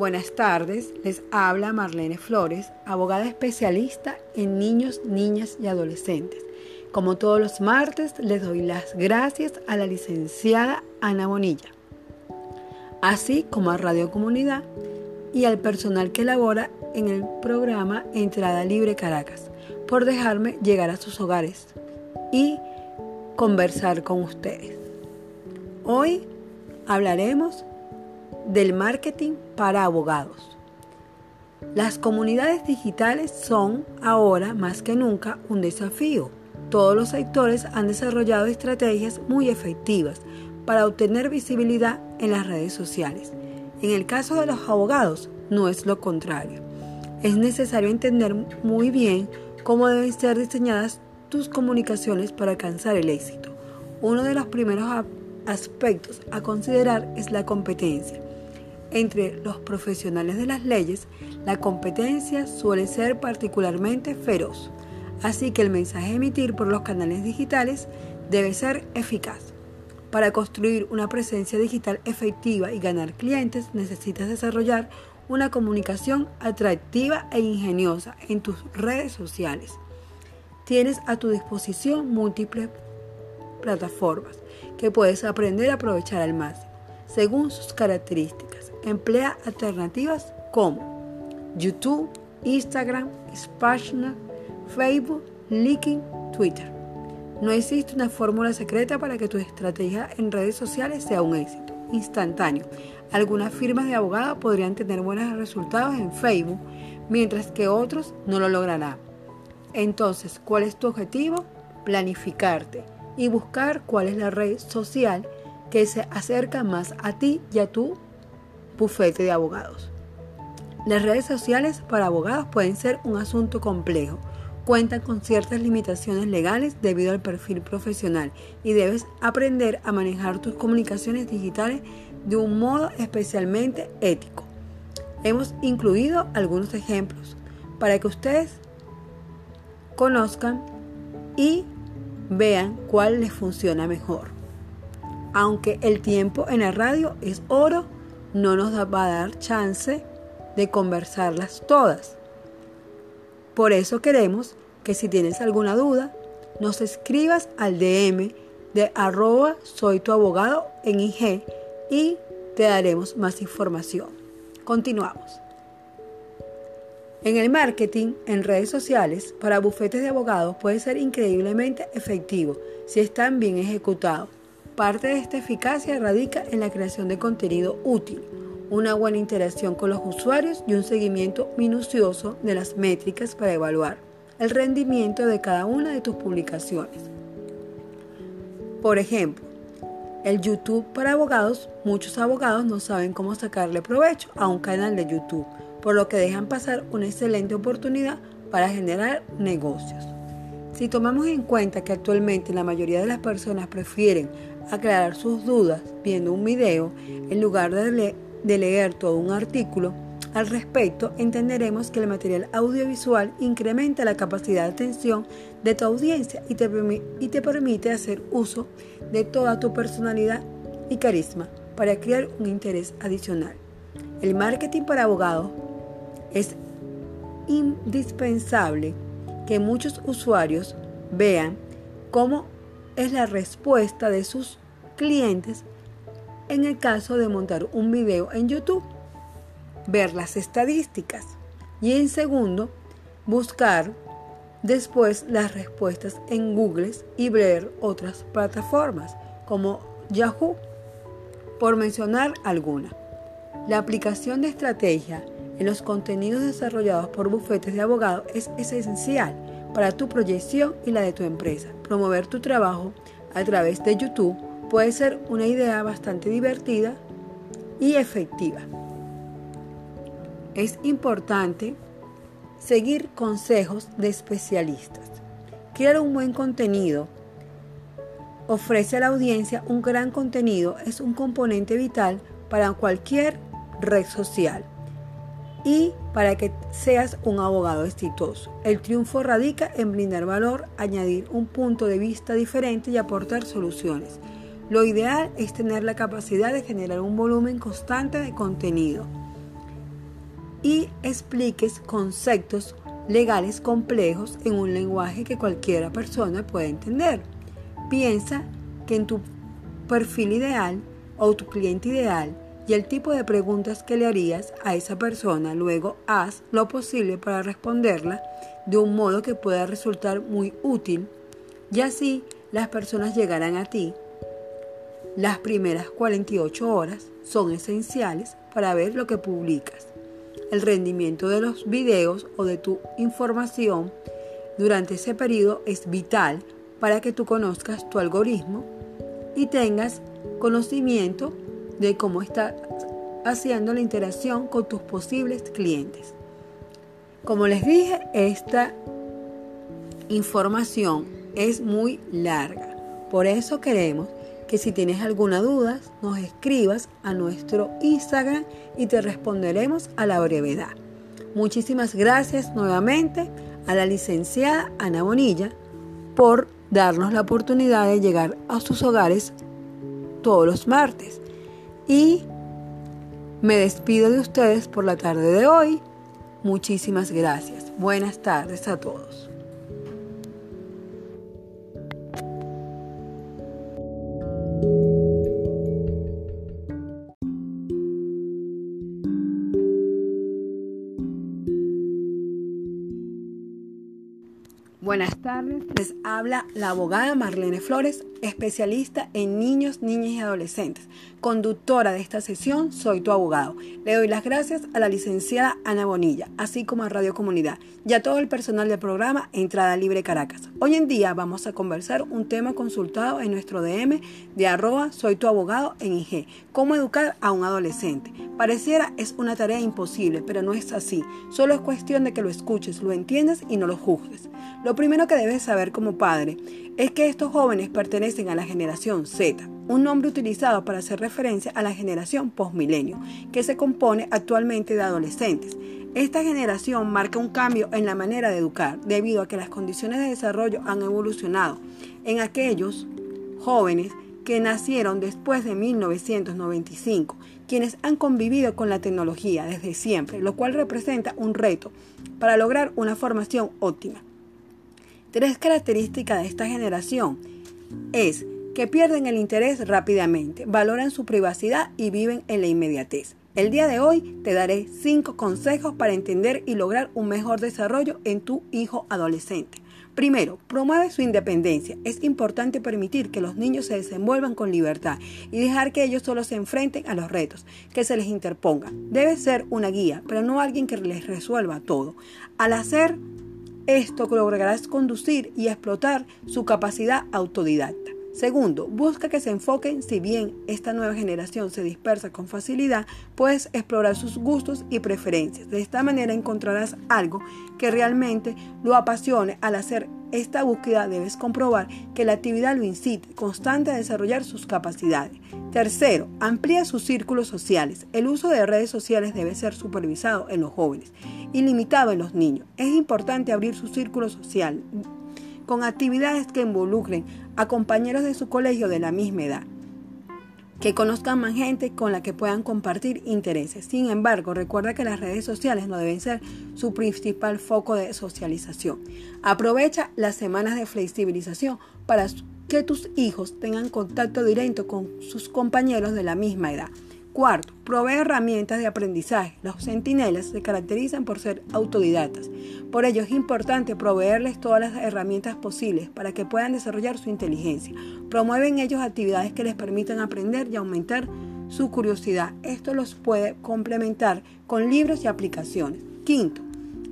Buenas tardes, les habla Marlene Flores, abogada especialista en niños, niñas y adolescentes. Como todos los martes, les doy las gracias a la licenciada Ana Bonilla, así como a Radio Comunidad y al personal que labora en el programa Entrada Libre Caracas, por dejarme llegar a sus hogares y conversar con ustedes. Hoy hablaremos del marketing para abogados. Las comunidades digitales son ahora más que nunca un desafío. Todos los sectores han desarrollado estrategias muy efectivas para obtener visibilidad en las redes sociales. En el caso de los abogados no es lo contrario. Es necesario entender muy bien cómo deben ser diseñadas tus comunicaciones para alcanzar el éxito. Uno de los primeros aspectos a considerar es la competencia. Entre los profesionales de las leyes, la competencia suele ser particularmente feroz, así que el mensaje a emitir por los canales digitales debe ser eficaz. Para construir una presencia digital efectiva y ganar clientes necesitas desarrollar una comunicación atractiva e ingeniosa en tus redes sociales. Tienes a tu disposición múltiples plataformas que puedes aprender a aprovechar al máximo, según sus características emplea alternativas como YouTube, Instagram, Spashna, Facebook, LinkedIn, Twitter. No existe una fórmula secreta para que tu estrategia en redes sociales sea un éxito instantáneo. Algunas firmas de abogados podrían tener buenos resultados en Facebook, mientras que otros no lo lograrán. Entonces, ¿cuál es tu objetivo? Planificarte y buscar cuál es la red social que se acerca más a ti y a tu bufete de abogados. Las redes sociales para abogados pueden ser un asunto complejo. Cuentan con ciertas limitaciones legales debido al perfil profesional y debes aprender a manejar tus comunicaciones digitales de un modo especialmente ético. Hemos incluido algunos ejemplos para que ustedes conozcan y vean cuál les funciona mejor. Aunque el tiempo en la radio es oro, no nos va a dar chance de conversarlas todas. Por eso queremos que si tienes alguna duda, nos escribas al DM de arroba soy tu abogado en IG y te daremos más información. Continuamos. En el marketing en redes sociales para bufetes de abogados puede ser increíblemente efectivo si están bien ejecutados Parte de esta eficacia radica en la creación de contenido útil, una buena interacción con los usuarios y un seguimiento minucioso de las métricas para evaluar el rendimiento de cada una de tus publicaciones. Por ejemplo, el YouTube para abogados, muchos abogados no saben cómo sacarle provecho a un canal de YouTube, por lo que dejan pasar una excelente oportunidad para generar negocios. Si tomamos en cuenta que actualmente la mayoría de las personas prefieren aclarar sus dudas viendo un video en lugar de, leer todo un artículo al respecto, entenderemos que el material audiovisual incrementa la capacidad de atención de tu audiencia y te, y te permite hacer uso de toda tu personalidad y carisma para crear un interés adicional. El marketing para abogados es indispensable que muchos usuarios vean cómo es la respuesta de sus clientes en el caso de montar un video en YouTube, ver las estadísticas y en segundo, buscar después las respuestas en Google y ver otras plataformas como Yahoo, por mencionar alguna. La aplicación de estrategia en los contenidos desarrollados por bufetes de abogados es esencial para tu proyección y la de tu empresa. Promover tu trabajo a través de YouTube puede ser una idea bastante divertida y efectiva. Es importante seguir consejos de especialistas. Crear un buen contenido ofrece a la audiencia un gran contenido, es un componente vital para cualquier red social y para que seas un abogado exitoso. El triunfo radica en brindar valor, añadir un punto de vista diferente y aportar soluciones. Lo ideal es tener la capacidad de generar un volumen constante de contenido. y expliques conceptos legales complejos en un lenguaje que cualquiera persona pueda entender. Piensa que en tu perfil ideal o tu cliente ideal y el tipo de preguntas que le harías a esa persona, luego haz lo posible para responderla de un modo que pueda resultar muy útil y así las personas llegarán a ti. Las primeras 48 horas son esenciales para ver lo que publicas. El rendimiento de los videos o de tu información durante ese periodo es vital para que tú conozcas tu algoritmo y tengas conocimiento de cómo está haciendo la interacción con tus posibles clientes. Como les dije, esta información es muy larga. Por eso queremos que si tienes alguna duda, nos escribas a nuestro Instagram y te responderemos a la brevedad. Muchísimas gracias nuevamente a la licenciada Ana Bonilla por darnos la oportunidad de llegar a sus hogares todos los martes. Y me despido de ustedes por la tarde de hoy. Muchísimas gracias. Buenas tardes a todos. Buenas tardes, les habla la abogada Marlene Flores, especialista en niños, niñas y adolescentes. Conductora de esta sesión, soy tu abogado. Le doy las gracias a la licenciada Ana Bonilla, así como a Radio Comunidad y a todo el personal del programa Entrada Libre Caracas. Hoy en día vamos a conversar un tema consultado en nuestro DM de arroba soy tu abogado en IG, cómo educar a un adolescente. Pareciera es una tarea imposible, pero no es así. Solo es cuestión de que lo escuches, lo entiendas y no lo juzgues. Lo primero que debes saber como padre es que estos jóvenes pertenecen a la generación Z, un nombre utilizado para hacer referencia a la generación postmilenio, que se compone actualmente de adolescentes. Esta generación marca un cambio en la manera de educar, debido a que las condiciones de desarrollo han evolucionado en aquellos jóvenes que nacieron después de 1995, quienes han convivido con la tecnología desde siempre, lo cual representa un reto para lograr una formación óptima. Tres características de esta generación es que pierden el interés rápidamente, valoran su privacidad y viven en la inmediatez. El día de hoy te daré cinco consejos para entender y lograr un mejor desarrollo en tu hijo adolescente. Primero, promueve su independencia. Es importante permitir que los niños se desenvuelvan con libertad y dejar que ellos solo se enfrenten a los retos que se les interpongan. Debe ser una guía, pero no alguien que les resuelva todo. Al hacer esto lograrás conducir y explotar su capacidad autodidacta. Segundo, busca que se enfoquen, si bien esta nueva generación se dispersa con facilidad, puedes explorar sus gustos y preferencias. De esta manera encontrarás algo que realmente lo apasione. Al hacer esta búsqueda debes comprobar que la actividad lo incite constante a desarrollar sus capacidades. Tercero, amplía sus círculos sociales. El uso de redes sociales debe ser supervisado en los jóvenes y limitado en los niños. Es importante abrir su círculo social con actividades que involucren a compañeros de su colegio de la misma edad, que conozcan más gente con la que puedan compartir intereses. Sin embargo, recuerda que las redes sociales no deben ser su principal foco de socialización. Aprovecha las semanas de flexibilización para que tus hijos tengan contacto directo con sus compañeros de la misma edad. Cuarto, provee herramientas de aprendizaje. Los centinelas se caracterizan por ser autodidactas. Por ello es importante proveerles todas las herramientas posibles para que puedan desarrollar su inteligencia. Promueve en ellos actividades que les permitan aprender y aumentar su curiosidad. Esto los puede complementar con libros y aplicaciones. Quinto,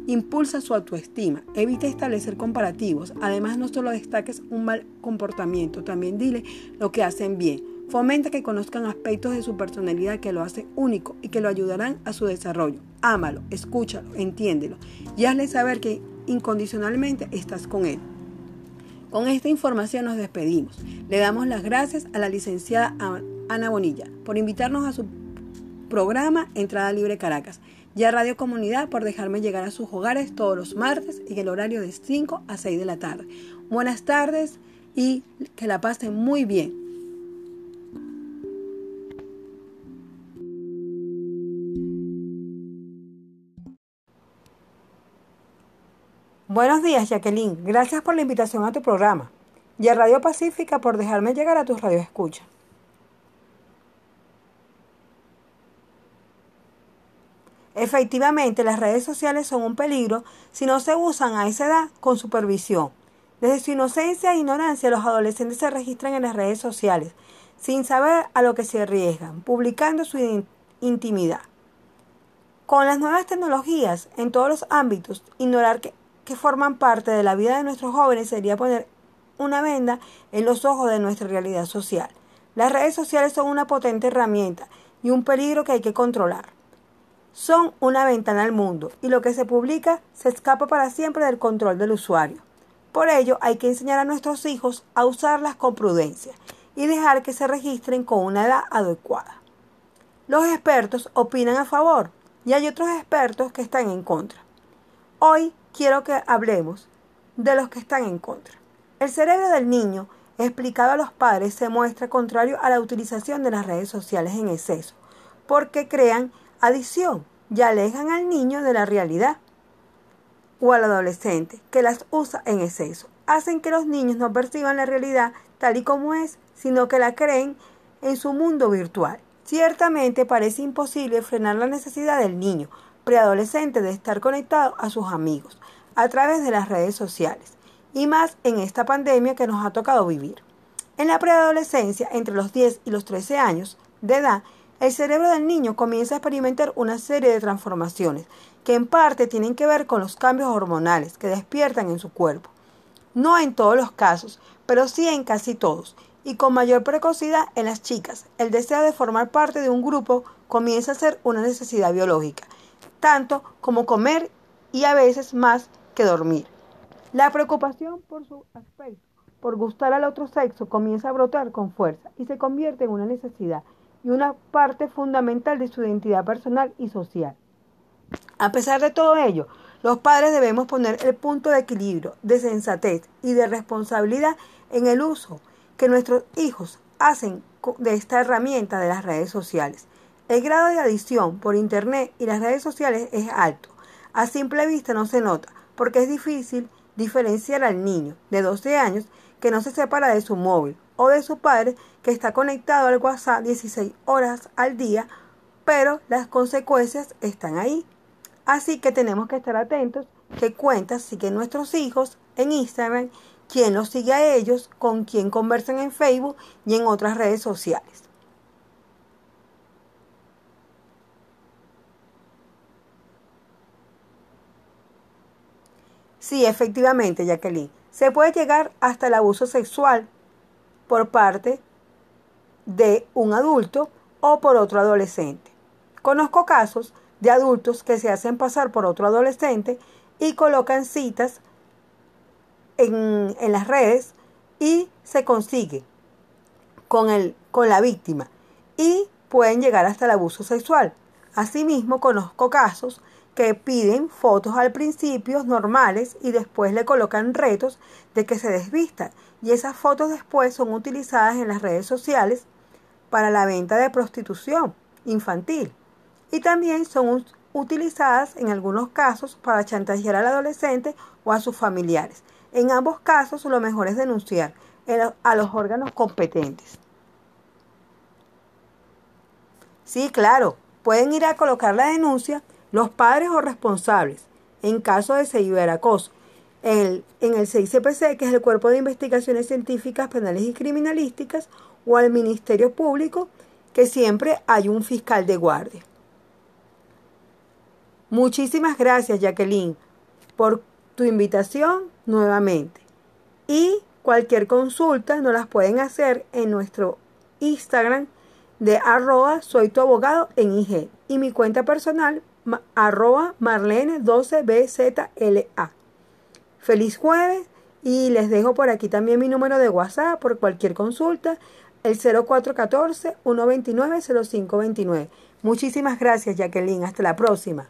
impulsa su autoestima. Evita establecer comparativos. Además, no solo destaques un mal comportamiento, también dile lo que hacen bien. Fomenta que conozcan aspectos de su personalidad que lo hacen único y que lo ayudarán a su desarrollo. Ámalo, escúchalo, entiéndelo y hazle saber que incondicionalmente estás con él. Con esta información nos despedimos. Le damos las gracias a la licenciada Ana Bonilla por invitarnos a su programa Entrada Libre Caracas y a Radio Comunidad por dejarme llegar a sus hogares todos los martes en el horario de 5 a 6 de la tarde. Buenas tardes y que la pasen muy bien. Buenos días, Jacqueline. Gracias por la invitación a tu programa y a Radio Pacífica por dejarme llegar a tus radioescuchas. Efectivamente, las redes sociales son un peligro si no se usan a esa edad con supervisión. Desde su inocencia e ignorancia, los adolescentes se registran en las redes sociales, sin saber a lo que se arriesgan, publicando su intimidad. Con las nuevas tecnologías en todos los ámbitos, ignorar que, que forman parte de la vida de nuestros jóvenes sería poner una venda en los ojos de nuestra realidad social. Las redes sociales son una potente herramienta y un peligro que hay que controlar son una ventana al mundo y lo que se publica se escapa para siempre del control del usuario. Por ello hay que enseñar a nuestros hijos a usarlas con prudencia y dejar que se registren con una edad adecuada. Los expertos opinan a favor y hay otros expertos que están en contra. Hoy quiero que hablemos de los que están en contra. El cerebro del niño, explicado a los padres, se muestra contrario a la utilización de las redes sociales en exceso, porque crean Adición, ya alejan al niño de la realidad o al adolescente que las usa en exceso. Hacen que los niños no perciban la realidad tal y como es, sino que la creen en su mundo virtual. Ciertamente parece imposible frenar la necesidad del niño preadolescente de estar conectado a sus amigos a través de las redes sociales, y más en esta pandemia que nos ha tocado vivir. En la preadolescencia, entre los 10 y los 13 años de edad, el cerebro del niño comienza a experimentar una serie de transformaciones que en parte tienen que ver con los cambios hormonales que despiertan en su cuerpo. No en todos los casos, pero sí en casi todos, y con mayor precocidad en las chicas. El deseo de formar parte de un grupo comienza a ser una necesidad biológica, tanto como comer y a veces más dormir. La preocupación por su aspecto, por gustar al otro sexo, comienza a brotar con fuerza y se convierte en una necesidad y una parte fundamental de su identidad personal y social. A pesar de todo ello, los padres debemos poner el punto de equilibrio, de sensatez y de responsabilidad en el uso que nuestros hijos hacen de esta herramienta de las redes sociales. El grado de adición por Internet y las redes sociales es alto. A simple vista no se nota, porque es difícil diferenciar al niño de 12 años que no se separa de su móvil o de su padre que está conectado al WhatsApp 16 horas al día, pero las consecuencias están ahí. Así que tenemos que estar atentos qué cuentas siguen nuestros hijos en Instagram, quién los sigue a ellos, con quién conversan en Facebook y en otras redes sociales. Sí, efectivamente, Jacqueline. Se puede llegar hasta el abuso sexual por parte de un adulto o por otro adolescente. Conozco casos de adultos que se hacen pasar por otro adolescente y colocan citas en, en las redes y se consigue con, el, con la víctima y pueden llegar hasta el abuso sexual. Asimismo, conozco casos que piden fotos al principio normales y después le colocan retos de que se desvistan y esas fotos después son utilizadas en las redes sociales para la venta de prostitución infantil y también son utilizadas en algunos casos para chantajear al adolescente o a sus familiares. En ambos casos lo mejor es denunciar a los órganos competentes. Sí, claro, pueden ir a colocar la denuncia los padres o responsables en caso de ciberacoso el, en el CICPC, que es el Cuerpo de Investigaciones Científicas, Penales y Criminalísticas, o al Ministerio Público, que siempre hay un fiscal de guardia. Muchísimas gracias, Jacqueline, por tu invitación nuevamente. Y cualquier consulta nos las pueden hacer en nuestro Instagram de arroba soy tu abogado en IG y mi cuenta personal arroba marlene12bzla. Feliz jueves y les dejo por aquí también mi número de WhatsApp por cualquier consulta, el 0414-129-0529. Muchísimas gracias Jacqueline, hasta la próxima.